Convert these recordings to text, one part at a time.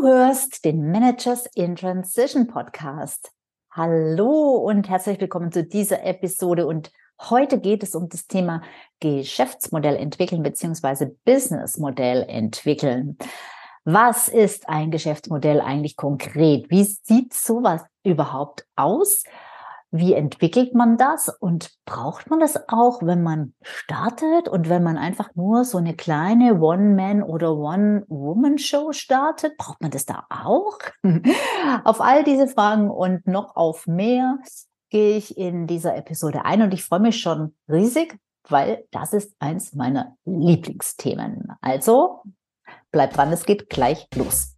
Du hörst den Managers in Transition Podcast. Hallo und herzlich willkommen zu dieser Episode. Und heute geht es um das Thema Geschäftsmodell entwickeln bzw. Businessmodell entwickeln. Was ist ein Geschäftsmodell eigentlich konkret? Wie sieht sowas überhaupt aus? Wie entwickelt man das und braucht man das auch, wenn man startet und wenn man einfach nur so eine kleine One-Man- oder One-Woman-Show startet? Braucht man das da auch? auf all diese Fragen und noch auf mehr gehe ich in dieser Episode ein und ich freue mich schon riesig, weil das ist eins meiner Lieblingsthemen. Also bleibt dran, es geht gleich los.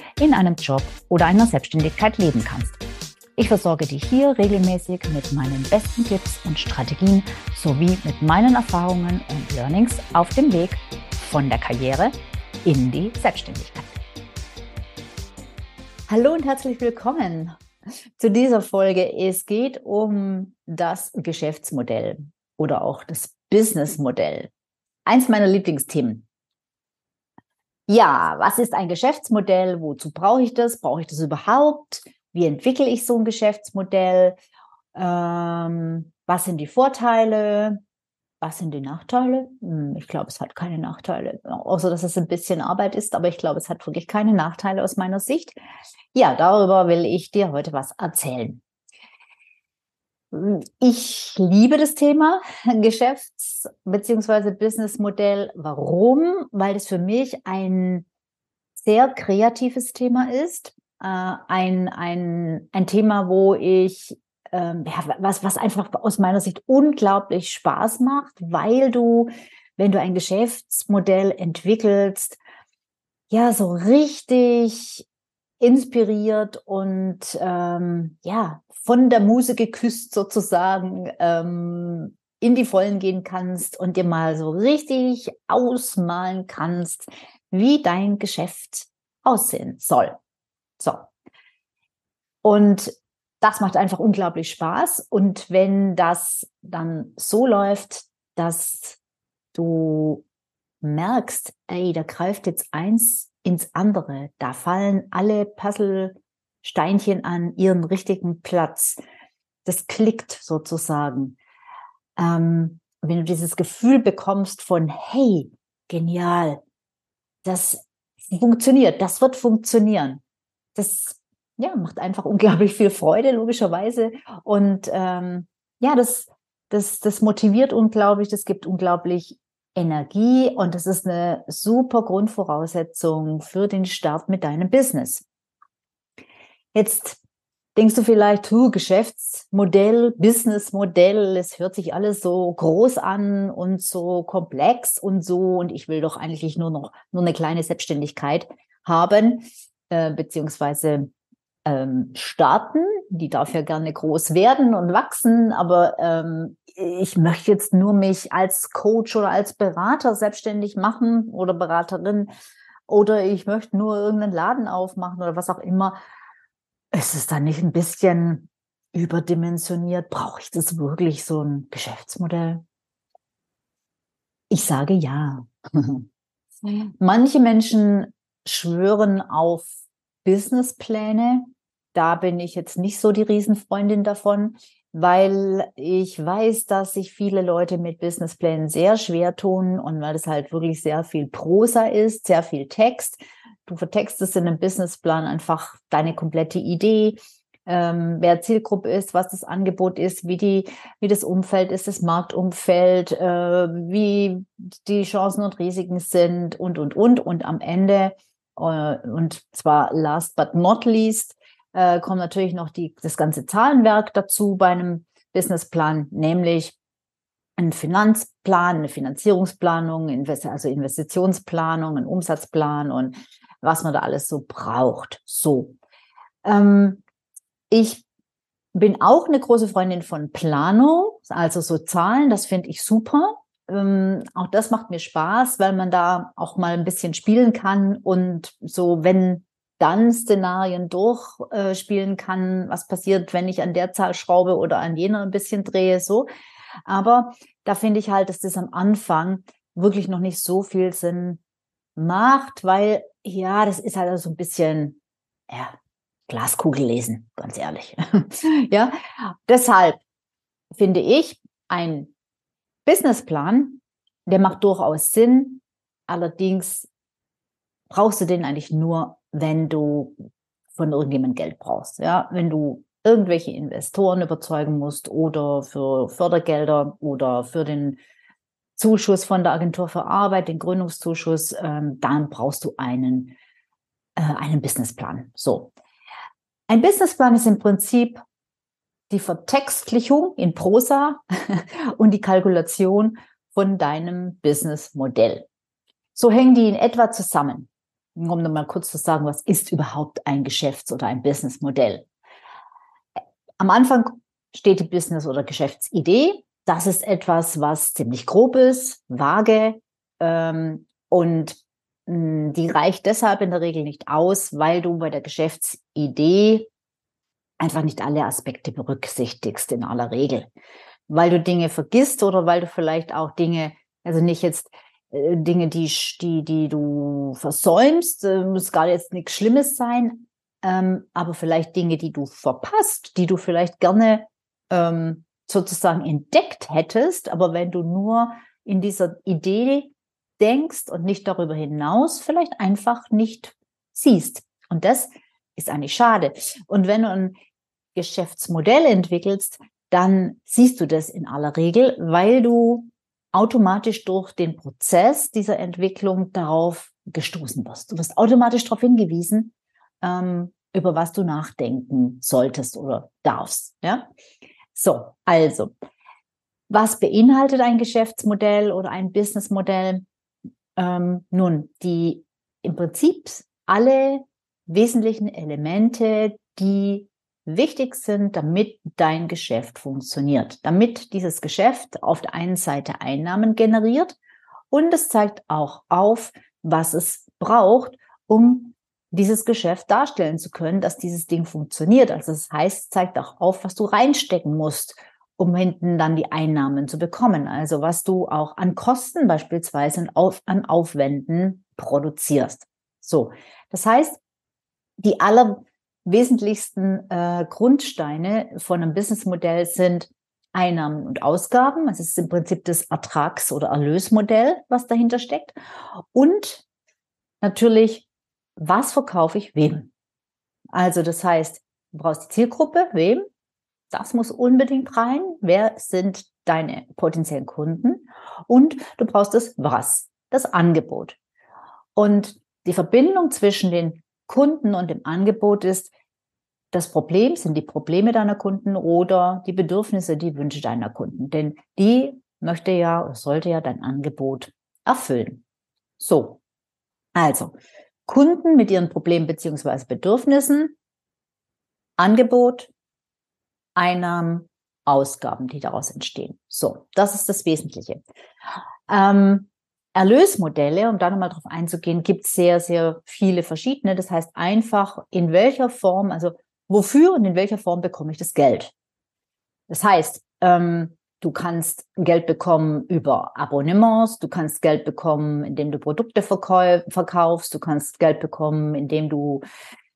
in einem Job oder einer Selbstständigkeit leben kannst. Ich versorge dich hier regelmäßig mit meinen besten Tipps und Strategien sowie mit meinen Erfahrungen und Learnings auf dem Weg von der Karriere in die Selbstständigkeit. Hallo und herzlich willkommen zu dieser Folge. Es geht um das Geschäftsmodell oder auch das Businessmodell. Eins meiner Lieblingsthemen. Ja, was ist ein Geschäftsmodell? Wozu brauche ich das? Brauche ich das überhaupt? Wie entwickle ich so ein Geschäftsmodell? Ähm, was sind die Vorteile? Was sind die Nachteile? Hm, ich glaube, es hat keine Nachteile, außer dass es ein bisschen Arbeit ist, aber ich glaube, es hat wirklich keine Nachteile aus meiner Sicht. Ja, darüber will ich dir heute was erzählen. Ich liebe das Thema Geschäfts- bzw. Businessmodell. Warum? Weil es für mich ein sehr kreatives Thema ist. Äh, ein, ein, ein Thema, wo ich, ähm, ja, was, was einfach aus meiner Sicht unglaublich Spaß macht, weil du, wenn du ein Geschäftsmodell entwickelst, ja, so richtig inspiriert und ähm, ja, von der Muse geküsst sozusagen ähm, in die Vollen gehen kannst und dir mal so richtig ausmalen kannst, wie dein Geschäft aussehen soll. So. Und das macht einfach unglaublich Spaß. Und wenn das dann so läuft, dass du merkst, ey, da greift jetzt eins ins andere, da fallen alle Puzzle Steinchen an ihren richtigen Platz. Das klickt sozusagen. Ähm, wenn du dieses Gefühl bekommst von, hey, genial, das funktioniert, das wird funktionieren. Das ja, macht einfach unglaublich viel Freude, logischerweise. Und ähm, ja, das, das, das motiviert unglaublich, das gibt unglaublich Energie und das ist eine super Grundvoraussetzung für den Start mit deinem Business. Jetzt denkst du vielleicht, hu, Geschäftsmodell, Businessmodell, es hört sich alles so groß an und so komplex und so und ich will doch eigentlich nur noch nur eine kleine Selbstständigkeit haben, äh, beziehungsweise ähm, starten. Die darf ja gerne groß werden und wachsen, aber ähm, ich möchte jetzt nur mich als Coach oder als Berater selbstständig machen oder Beraterin oder ich möchte nur irgendeinen Laden aufmachen oder was auch immer ist es dann nicht ein bisschen überdimensioniert? Brauche ich das wirklich so ein Geschäftsmodell? Ich sage ja. Manche Menschen schwören auf Businesspläne. Da bin ich jetzt nicht so die Riesenfreundin davon, weil ich weiß, dass sich viele Leute mit Businessplänen sehr schwer tun und weil es halt wirklich sehr viel Prosa ist, sehr viel Text Du vertextest in einem Businessplan einfach deine komplette Idee, ähm, wer Zielgruppe ist, was das Angebot ist, wie die, wie das Umfeld ist, das Marktumfeld, äh, wie die Chancen und Risiken sind und und und und am Ende und zwar last but not least äh, kommt natürlich noch die das ganze Zahlenwerk dazu bei einem Businessplan, nämlich ein Finanzplan, eine Finanzierungsplanung, also Investitionsplanung, ein Umsatzplan und was man da alles so braucht. So. Ähm, ich bin auch eine große Freundin von Planung, also so Zahlen, das finde ich super. Ähm, auch das macht mir Spaß, weil man da auch mal ein bisschen spielen kann und so, wenn dann Szenarien durchspielen äh, kann, was passiert, wenn ich an der Zahl schraube oder an jener ein bisschen drehe, so. Aber da finde ich halt, dass das am Anfang wirklich noch nicht so viel Sinn macht, weil ja, das ist halt so ein bisschen, ja, Glaskugel lesen, ganz ehrlich. ja, deshalb finde ich, ein Businessplan, der macht durchaus Sinn. Allerdings brauchst du den eigentlich nur, wenn du von irgendjemandem Geld brauchst. Ja, wenn du irgendwelche Investoren überzeugen musst oder für Fördergelder oder für den Zuschuss von der Agentur für Arbeit, den Gründungszuschuss, ähm, dann brauchst du einen, äh, einen Businessplan. So. Ein Businessplan ist im Prinzip die Vertextlichung in Prosa und die Kalkulation von deinem Businessmodell. So hängen die in etwa zusammen. Um nochmal kurz zu sagen, was ist überhaupt ein Geschäfts- oder ein Businessmodell? Am Anfang steht die Business- oder Geschäftsidee. Das ist etwas, was ziemlich grob ist, vage ähm, und hm, die reicht deshalb in der Regel nicht aus, weil du bei der Geschäftsidee einfach nicht alle Aspekte berücksichtigst in aller Regel. Weil du Dinge vergisst oder weil du vielleicht auch Dinge, also nicht jetzt äh, Dinge, die, die, die du versäumst, muss gar jetzt nichts Schlimmes sein, ähm, aber vielleicht Dinge, die du verpasst, die du vielleicht gerne ähm, sozusagen entdeckt hättest, aber wenn du nur in dieser Idee denkst und nicht darüber hinaus vielleicht einfach nicht siehst. Und das ist eigentlich schade. Und wenn du ein Geschäftsmodell entwickelst, dann siehst du das in aller Regel, weil du automatisch durch den Prozess dieser Entwicklung darauf gestoßen wirst. Du wirst automatisch darauf hingewiesen, ähm, über was du nachdenken solltest oder darfst. Ja? So, also, was beinhaltet ein Geschäftsmodell oder ein Businessmodell? Ähm, nun, die im Prinzip alle wesentlichen Elemente, die wichtig sind, damit dein Geschäft funktioniert, damit dieses Geschäft auf der einen Seite Einnahmen generiert und es zeigt auch auf, was es braucht, um dieses Geschäft darstellen zu können, dass dieses Ding funktioniert. Also das heißt, zeigt auch auf, was du reinstecken musst, um hinten dann die Einnahmen zu bekommen. Also was du auch an Kosten beispielsweise auf, an Aufwänden produzierst. So, das heißt, die allerwesentlichsten äh, Grundsteine von einem Businessmodell sind Einnahmen und Ausgaben. Es ist im Prinzip das Ertrags- oder Erlösmodell, was dahinter steckt. Und natürlich, was verkaufe ich wem? Also das heißt, du brauchst die Zielgruppe, wem? Das muss unbedingt rein. Wer sind deine potenziellen Kunden? Und du brauchst das Was, das Angebot. Und die Verbindung zwischen den Kunden und dem Angebot ist, das Problem sind die Probleme deiner Kunden oder die Bedürfnisse, die Wünsche deiner Kunden. Denn die möchte ja oder sollte ja dein Angebot erfüllen. So. Also, Kunden mit ihren Problemen beziehungsweise Bedürfnissen, Angebot, Einnahmen, Ausgaben, die daraus entstehen. So, das ist das Wesentliche. Ähm, Erlösmodelle, um da nochmal drauf einzugehen, gibt es sehr, sehr viele verschiedene. Das heißt einfach, in welcher Form, also wofür und in welcher Form bekomme ich das Geld? Das heißt, ähm, du kannst Geld bekommen über Abonnements, du kannst Geld bekommen, indem du Produkte verkaufst, du kannst Geld bekommen, indem du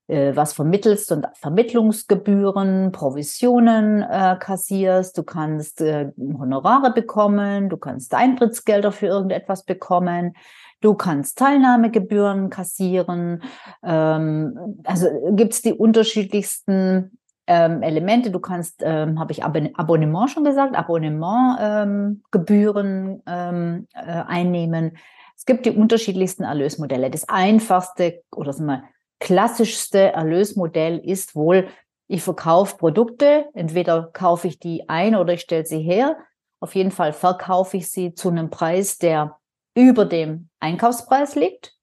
äh, was vermittelst und Vermittlungsgebühren, Provisionen äh, kassierst, du kannst äh, Honorare bekommen, du kannst Eintrittsgelder für irgendetwas bekommen, du kannst Teilnahmegebühren kassieren. Ähm, also gibt's die unterschiedlichsten ähm, Elemente. Du kannst, ähm, habe ich Abonnement schon gesagt, Abonnementgebühren ähm, äh, einnehmen. Es gibt die unterschiedlichsten Erlösmodelle. Das einfachste oder sagen wir, klassischste Erlösmodell ist wohl, ich verkaufe Produkte, entweder kaufe ich die ein oder ich stelle sie her. Auf jeden Fall verkaufe ich sie zu einem Preis, der über dem Einkaufspreis liegt.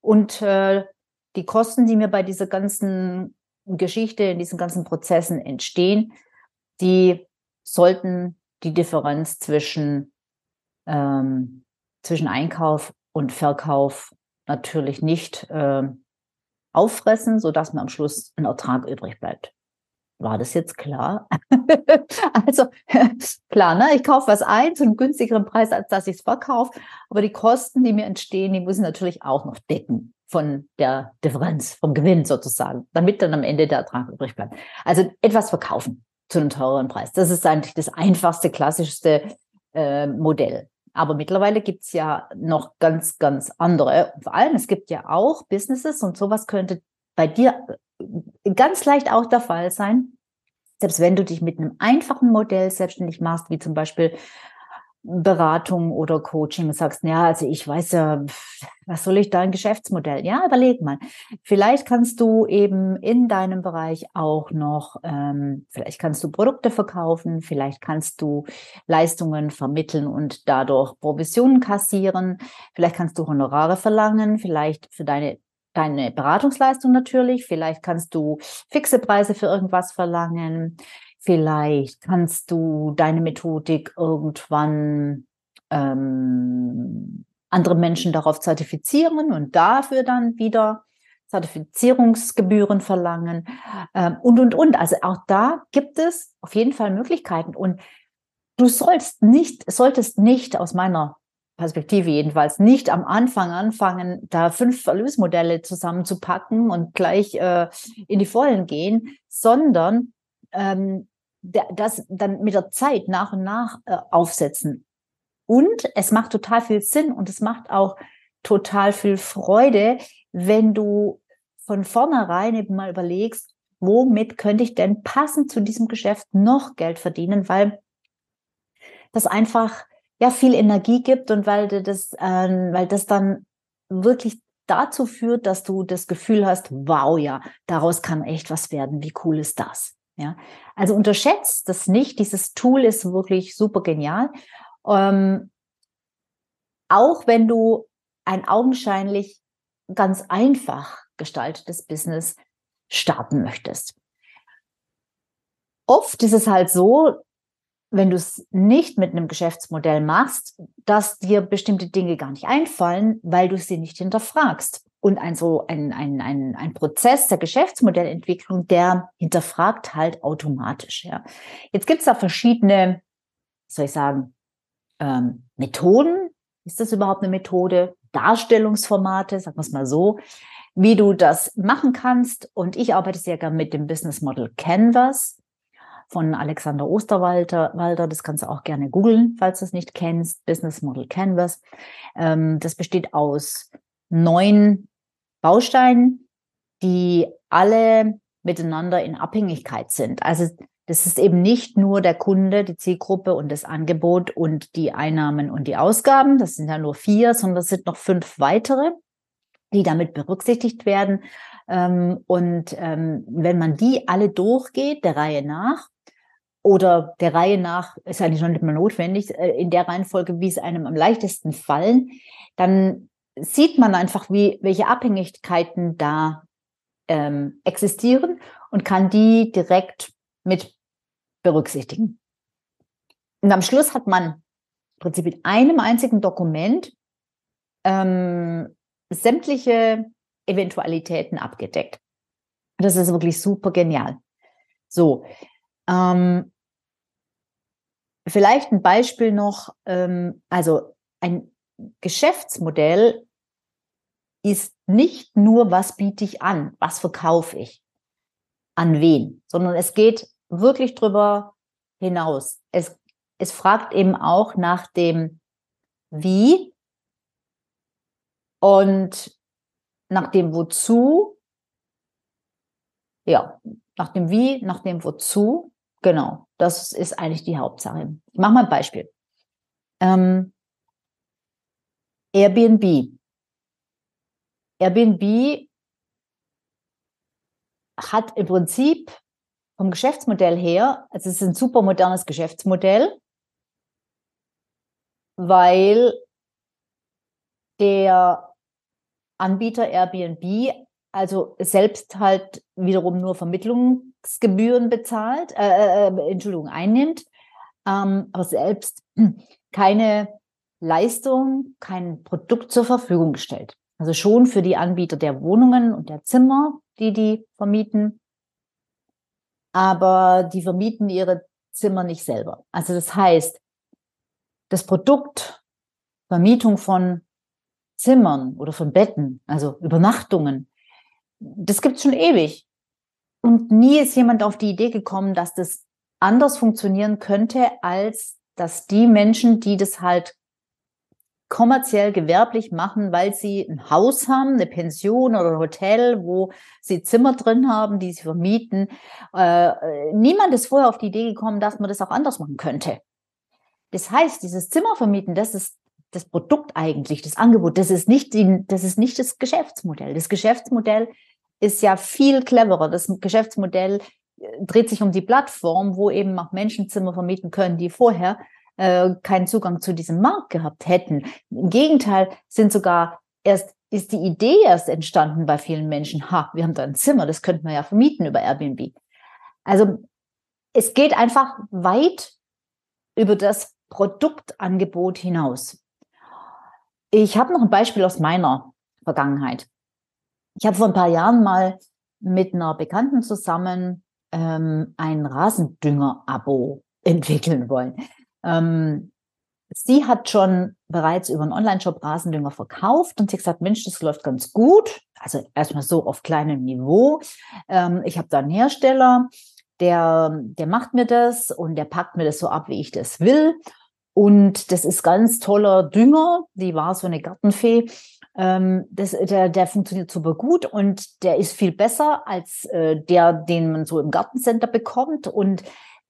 Und äh, die Kosten, die mir bei dieser ganzen Geschichte, in diesen ganzen Prozessen entstehen, die sollten die Differenz zwischen, ähm, zwischen Einkauf und Verkauf natürlich nicht äh, auffressen, sodass mir am Schluss ein Ertrag übrig bleibt. War das jetzt klar? also klar, ne? ich kaufe was ein zu einem günstigeren Preis, als dass ich es verkaufe, aber die Kosten, die mir entstehen, die muss ich natürlich auch noch decken von der Differenz, vom Gewinn sozusagen, damit dann am Ende der Ertrag übrig bleibt. Also etwas verkaufen zu einem teureren Preis. Das ist eigentlich das einfachste, klassischste äh, Modell. Aber mittlerweile gibt's ja noch ganz, ganz andere. Und vor allem, es gibt ja auch Businesses und sowas könnte bei dir äh, ganz leicht auch der Fall sein. Selbst wenn du dich mit einem einfachen Modell selbstständig machst, wie zum Beispiel Beratung oder Coaching und sagst, ja, also ich weiß ja, was soll ich da ein Geschäftsmodell? Ja, überleg mal. Vielleicht kannst du eben in deinem Bereich auch noch, ähm, vielleicht kannst du Produkte verkaufen, vielleicht kannst du Leistungen vermitteln und dadurch Provisionen kassieren, vielleicht kannst du Honorare verlangen, vielleicht für deine deine Beratungsleistung natürlich, vielleicht kannst du fixe Preise für irgendwas verlangen, Vielleicht kannst du deine Methodik irgendwann ähm, andere Menschen darauf zertifizieren und dafür dann wieder Zertifizierungsgebühren verlangen ähm, und, und, und. Also auch da gibt es auf jeden Fall Möglichkeiten. Und du sollst nicht, solltest nicht aus meiner Perspektive jedenfalls nicht am Anfang anfangen, da fünf Erlösmodelle zusammenzupacken und gleich äh, in die Vollen gehen, sondern ähm, das dann mit der Zeit nach und nach äh, aufsetzen. Und es macht total viel Sinn und es macht auch total viel Freude, wenn du von vornherein eben mal überlegst, womit könnte ich denn passend zu diesem Geschäft noch Geld verdienen, weil das einfach ja viel Energie gibt und weil das, äh, weil das dann wirklich dazu führt, dass du das Gefühl hast, wow, ja, daraus kann echt was werden. Wie cool ist das? Ja, also unterschätzt das nicht. Dieses Tool ist wirklich super genial. Ähm, auch wenn du ein augenscheinlich ganz einfach gestaltetes Business starten möchtest. Oft ist es halt so, wenn du es nicht mit einem Geschäftsmodell machst, dass dir bestimmte Dinge gar nicht einfallen, weil du sie nicht hinterfragst und ein so ein, ein, ein, ein Prozess der Geschäftsmodellentwicklung, der hinterfragt halt automatisch. Ja. Jetzt gibt es da verschiedene, soll ich sagen, ähm, Methoden. Ist das überhaupt eine Methode? Darstellungsformate, sagen wir es mal so, wie du das machen kannst. Und ich arbeite sehr gerne mit dem Business Model Canvas von Alexander Osterwalder. Walder, das kannst du auch gerne googeln, falls du es nicht kennst. Business Model Canvas. Ähm, das besteht aus neun Bausteinen, die alle miteinander in Abhängigkeit sind. Also das ist eben nicht nur der Kunde, die Zielgruppe und das Angebot und die Einnahmen und die Ausgaben. Das sind ja nur vier, sondern es sind noch fünf weitere, die damit berücksichtigt werden. Ähm, und ähm, wenn man die alle durchgeht, der Reihe nach, oder der Reihe nach, ist eigentlich schon nicht mehr notwendig, äh, in der Reihenfolge, wie es einem am leichtesten fallen, dann sieht man einfach, wie, welche Abhängigkeiten da ähm, existieren und kann die direkt mit berücksichtigen. Und am Schluss hat man im Prinzip in einem einzigen Dokument ähm, sämtliche Eventualitäten abgedeckt. Das ist wirklich super genial. So, ähm, vielleicht ein Beispiel noch, ähm, also ein Geschäftsmodell ist nicht nur, was biete ich an, was verkaufe ich, an wen, sondern es geht wirklich drüber hinaus. Es, es fragt eben auch nach dem Wie und nach dem Wozu. Ja, nach dem Wie, nach dem Wozu. Genau, das ist eigentlich die Hauptsache. Ich mache mal ein Beispiel. Ähm, Airbnb. Airbnb hat im Prinzip vom Geschäftsmodell her, also es ist ein super modernes Geschäftsmodell, weil der Anbieter Airbnb also selbst halt wiederum nur Vermittlungsgebühren bezahlt, äh, äh, Entschuldigung, einnimmt, ähm, aber selbst keine Leistung, kein Produkt zur Verfügung stellt. Also schon für die Anbieter der Wohnungen und der Zimmer, die die vermieten, aber die vermieten ihre Zimmer nicht selber. Also das heißt, das Produkt Vermietung von Zimmern oder von Betten, also Übernachtungen, das gibt's schon ewig. Und nie ist jemand auf die Idee gekommen, dass das anders funktionieren könnte, als dass die Menschen, die das halt kommerziell gewerblich machen, weil sie ein Haus haben, eine Pension oder ein Hotel, wo sie Zimmer drin haben, die sie vermieten. Äh, niemand ist vorher auf die Idee gekommen, dass man das auch anders machen könnte. Das heißt, dieses Zimmervermieten, das ist das Produkt eigentlich, das Angebot, das ist nicht, die, das ist nicht das Geschäftsmodell. Das Geschäftsmodell ist ja viel cleverer. Das Geschäftsmodell äh, dreht sich um die Plattform, wo eben auch Menschen Zimmer vermieten können, die vorher äh, keinen Zugang zu diesem Markt gehabt hätten. Im Gegenteil sind sogar erst ist die Idee erst entstanden bei vielen Menschen. Ha, wir haben da ein Zimmer, das könnten wir ja vermieten über Airbnb. Also es geht einfach weit über das Produktangebot hinaus. Ich habe noch ein Beispiel aus meiner Vergangenheit. Ich habe vor ein paar Jahren mal mit einer Bekannten zusammen ähm, ein Rasendünger-Abo entwickeln wollen. Ähm, sie hat schon bereits über einen Online-Shop Rasendünger verkauft und sie hat gesagt, Mensch, das läuft ganz gut. Also erstmal so auf kleinem Niveau. Ähm, ich habe da einen Hersteller, der, der macht mir das und der packt mir das so ab, wie ich das will. Und das ist ganz toller Dünger. Die war so eine Gartenfee. Ähm, das, der, der funktioniert super gut und der ist viel besser als äh, der, den man so im Gartencenter bekommt. Und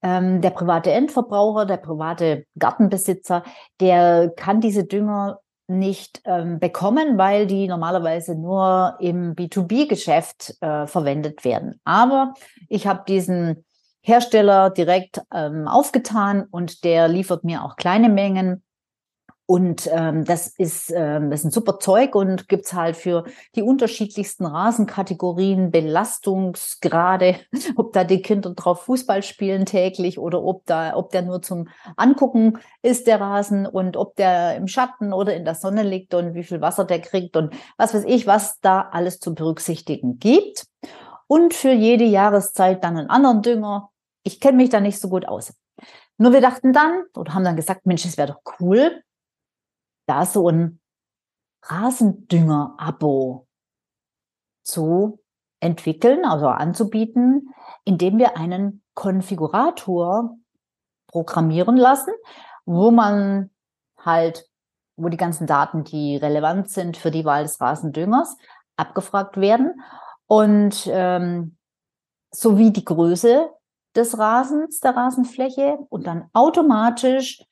ähm, der private Endverbraucher, der private Gartenbesitzer, der kann diese Dünger nicht ähm, bekommen, weil die normalerweise nur im B2B-Geschäft äh, verwendet werden. Aber ich habe diesen Hersteller direkt ähm, aufgetan und der liefert mir auch kleine Mengen und ähm, das ist ähm, das ist ein super Zeug und gibt's halt für die unterschiedlichsten Rasenkategorien, Belastungsgrade, ob da die Kinder drauf Fußball spielen täglich oder ob da, ob der nur zum Angucken ist, der Rasen, und ob der im Schatten oder in der Sonne liegt und wie viel Wasser der kriegt und was weiß ich, was da alles zu berücksichtigen gibt. Und für jede Jahreszeit dann einen anderen Dünger. Ich kenne mich da nicht so gut aus. Nur wir dachten dann oder haben dann gesagt, Mensch, es wäre doch cool, da so ein Rasendünger-Abo zu entwickeln, also anzubieten, indem wir einen Konfigurator programmieren lassen, wo man halt, wo die ganzen Daten, die relevant sind für die Wahl des Rasendüngers, abgefragt werden. Und ähm, sowie die Größe des Rasens, der Rasenfläche und dann automatisch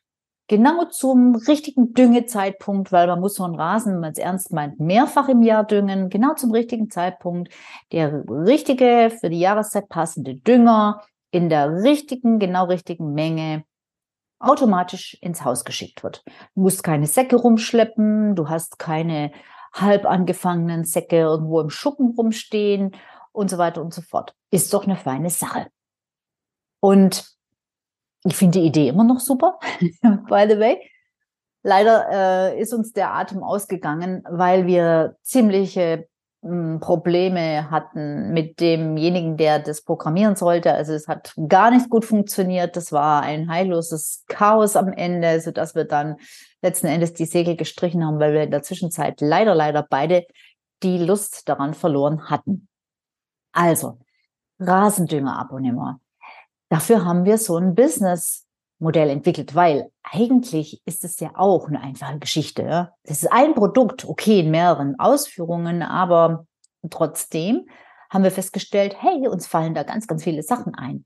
genau zum richtigen Düngezeitpunkt, weil man muss so einen Rasen, wenn man es ernst meint, mehrfach im Jahr düngen, genau zum richtigen Zeitpunkt, der richtige, für die Jahreszeit passende Dünger in der richtigen, genau richtigen Menge automatisch ins Haus geschickt wird. Du musst keine Säcke rumschleppen, du hast keine halb angefangenen Säcke irgendwo im Schuppen rumstehen und so weiter und so fort. Ist doch eine feine Sache. Und ich finde die Idee immer noch super, by the way. Leider äh, ist uns der Atem ausgegangen, weil wir ziemliche mh, hm, Probleme hatten mit demjenigen, der das programmieren sollte. Also es hat gar nicht gut funktioniert. Das war ein heilloses Chaos am Ende, so dass wir dann letzten Endes die Segel gestrichen haben, weil wir in der Zwischenzeit leider, leider beide die Lust daran verloren hatten. Also, Rasendünger-Abonnement. Dafür haben wir so ein Business-Modell entwickelt, weil eigentlich ist es ja auch eine einfache Geschichte. Das ist ein Produkt, okay, in mehreren Ausführungen, aber trotzdem haben wir festgestellt, hey, uns fallen da ganz, ganz viele Sachen ein.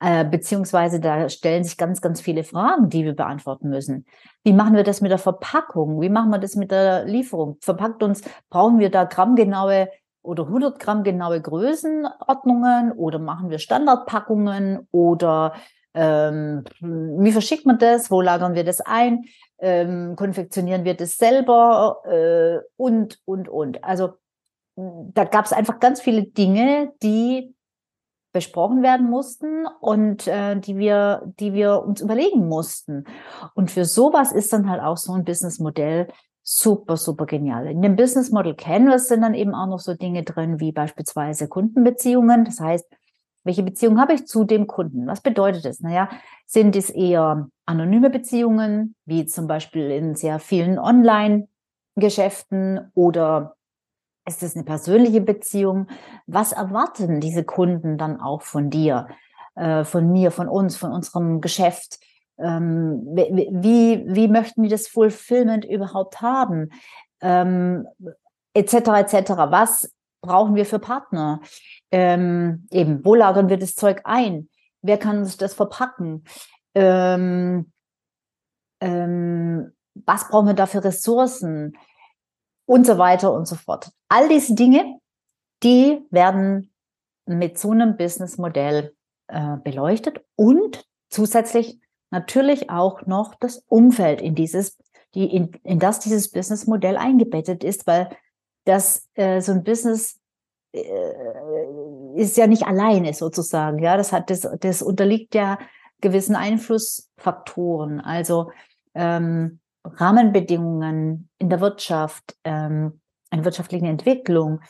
Äh, beziehungsweise da stellen sich ganz, ganz viele Fragen, die wir beantworten müssen. Wie machen wir das mit der Verpackung? Wie machen wir das mit der Lieferung? Verpackt uns, brauchen wir da grammgenaue oder 100 Gramm genaue Größenordnungen oder machen wir Standardpackungen oder ähm, wie verschickt man das? Wo lagern wir das ein? Ähm, konfektionieren wir das selber? Äh, und, und, und. Also da gab es einfach ganz viele Dinge, die besprochen werden mussten und äh, die wir, die wir uns überlegen mussten. Und für sowas ist dann halt auch so ein Businessmodell super, super genial. In dem Business Model Canvas sind dann eben auch noch so Dinge drin, wie beispielsweise Kundenbeziehungen. Das heißt, welche Beziehung habe ich zu dem Kunden? Was bedeutet das? Naja, sind es eher anonyme Beziehungen, wie zum Beispiel in sehr vielen Online-Geschäften oder ist es eine persönliche Beziehung? Was erwarten diese Kunden dann auch von dir, äh, von mir, von uns, von unserem Geschäft? Ähm, wie, wie möchten die das Fulfillment überhaupt haben? Ähm, etc. etc. Was brauchen wir für Partner? Ähm, eben, wo lagern wir das Zeug ein? Wer kann sich das verpacken? Ähm, ähm, was brauchen wir da für Ressourcen? Und so weiter und so fort. All diese Dinge, die werden mit so einem Businessmodell äh, beleuchtet und zusätzlich natürlich auch noch das Umfeld in dieses, die, in, in das dieses Businessmodell eingebettet ist, weil das äh, so ein Business äh, ist ja nicht alleine sozusagen. Ja, das hat das, das unterliegt ja gewissen Einflussfaktoren. Also ähm, Rahmenbedingungen in der Wirtschaft, ähm, eine wirtschaftliche Entwicklung,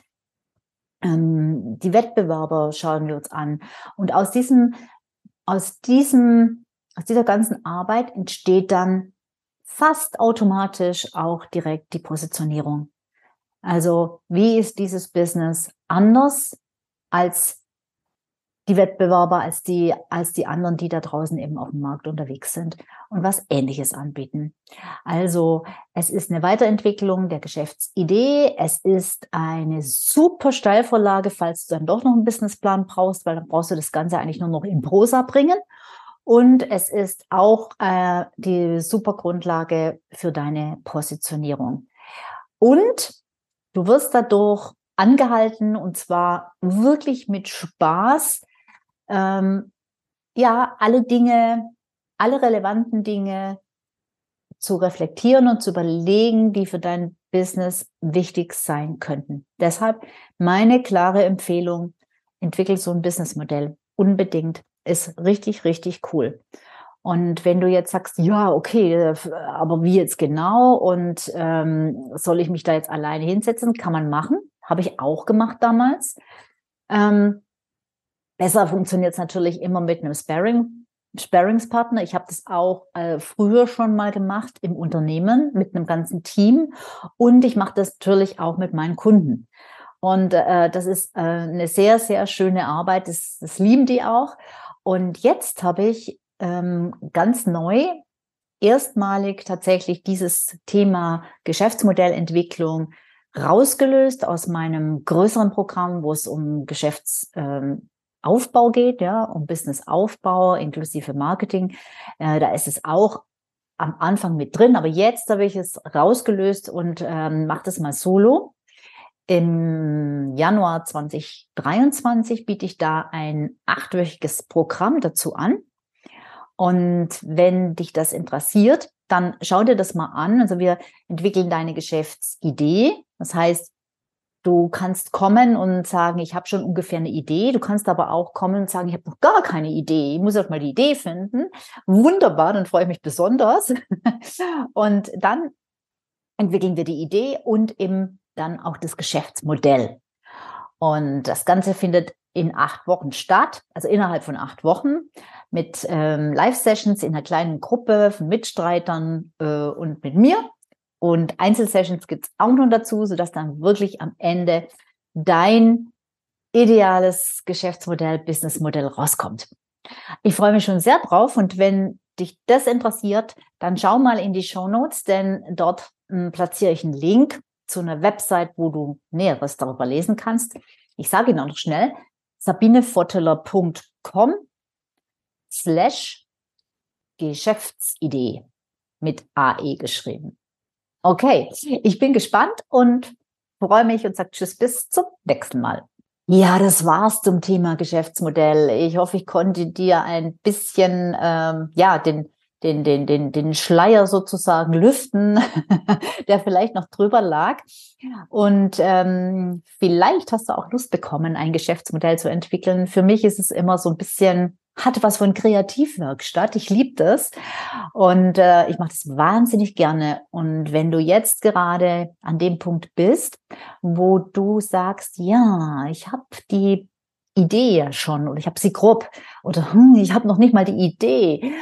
ähm, die Wettbewerber schauen wir uns an. Und aus diesem, aus diesem, aus dieser ganzen Arbeit entsteht dann fast automatisch auch direkt die Positionierung. Also wie ist dieses Business anders als die Wettbewerber, als die, als die anderen, die da draußen eben auf dem Markt unterwegs sind und was Ähnliches anbieten. Also es ist eine Weiterentwicklung der Geschäftsidee. Es ist eine super Steilvorlage, falls du dann doch noch einen Businessplan brauchst, weil dann brauchst du das Ganze eigentlich nur noch in Prosa bringen. Und es ist auch äh, die super Grundlage für deine Positionierung. Und du wirst dadurch angehalten und zwar wirklich mit Spaß, ähm, ja, alle Dinge, alle relevanten Dinge zu reflektieren und zu überlegen, die für dein Business wichtig sein könnten. Deshalb meine klare Empfehlung, entwickel so ein Businessmodell. Unbedingt. Ist richtig, richtig cool. Und wenn du jetzt sagst, ja, okay, aber wie jetzt genau und ähm, soll ich mich da jetzt alleine hinsetzen? Kann man machen. Habe ich auch gemacht damals. Ähm, Besser funktioniert es natürlich immer mit einem Sparring, Sparringspartner. Ich habe das auch äh, früher schon mal gemacht im Unternehmen mit einem ganzen Team und ich mache das natürlich auch mit meinen Kunden. Und äh, das ist äh, eine sehr, sehr schöne Arbeit. Das, das lieben die auch. Und jetzt habe ich ähm, ganz neu erstmalig tatsächlich dieses Thema Geschäftsmodellentwicklung rausgelöst aus meinem größeren Programm, wo es um Geschäfts, ähm, geht, ja, um Businessaufbau inklusive Marketing. Äh, da ist es auch am Anfang mit drin, aber jetzt habe ich es rausgelöst und ähm, mache das mal solo. Im Januar 2023 biete ich da ein achtwöchiges Programm dazu an. Und wenn dich das interessiert, dann schau dir das mal an. Also wir entwickeln deine Geschäftsidee. Das heißt, Du kannst kommen und sagen, ich habe schon ungefähr eine Idee. Du kannst aber auch kommen und sagen, ich habe noch gar keine Idee. Ich muss erst mal die Idee finden. Wunderbar, dann freue ich mich besonders. Und dann entwickeln wir die Idee und eben dann auch das Geschäftsmodell. Und das Ganze findet in acht Wochen statt, also innerhalb von acht Wochen mit ähm, Live-Sessions in einer kleinen Gruppe von Mitstreitern äh, und mit mir. Und Einzelsessions gibt es auch noch dazu, sodass dann wirklich am Ende dein ideales Geschäftsmodell, Businessmodell rauskommt. Ich freue mich schon sehr drauf und wenn dich das interessiert, dann schau mal in die Show Notes, denn dort hm, platziere ich einen Link zu einer Website, wo du Näheres darüber lesen kannst. Ich sage ihn auch noch schnell, sabinefotteler.com slash Geschäftsidee mit AE geschrieben. Okay, ich bin gespannt und freue mich und sage Tschüss bis zum nächsten Mal. Ja, das war's zum Thema Geschäftsmodell. Ich hoffe, ich konnte dir ein bisschen ähm, ja den den, den, den, den Schleier sozusagen lüften, der vielleicht noch drüber lag. Und ähm, vielleicht hast du auch Lust bekommen, ein Geschäftsmodell zu entwickeln. Für mich ist es immer so ein bisschen hat was von Kreativwerkstatt. Ich liebe das und äh, ich mache das wahnsinnig gerne. Und wenn du jetzt gerade an dem Punkt bist, wo du sagst, ja, ich habe die Idee ja schon oder ich habe sie grob oder hm, ich habe noch nicht mal die Idee,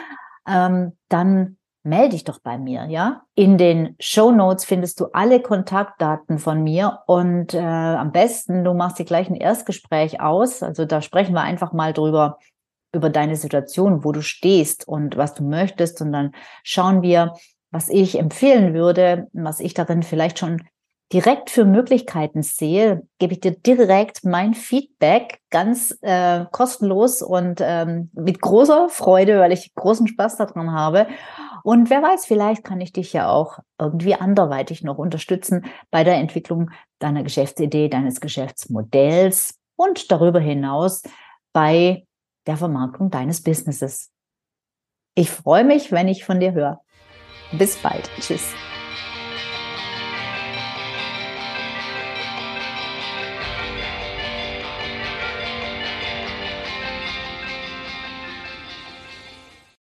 ähm, dann melde dich doch bei mir, ja. In den Show Notes findest du alle Kontaktdaten von mir und äh, am besten du machst dir gleich ein Erstgespräch aus. Also da sprechen wir einfach mal drüber, über deine Situation, wo du stehst und was du möchtest. Und dann schauen wir, was ich empfehlen würde, was ich darin vielleicht schon direkt für Möglichkeiten sehe, gebe ich dir direkt mein Feedback ganz äh, kostenlos und ähm, mit großer Freude, weil ich großen Spaß daran habe. Und wer weiß, vielleicht kann ich dich ja auch irgendwie anderweitig noch unterstützen bei der Entwicklung deiner Geschäftsidee, deines Geschäftsmodells und darüber hinaus bei der Vermarktung deines Businesses. Ich freue mich, wenn ich von dir höre. Bis bald. Tschüss.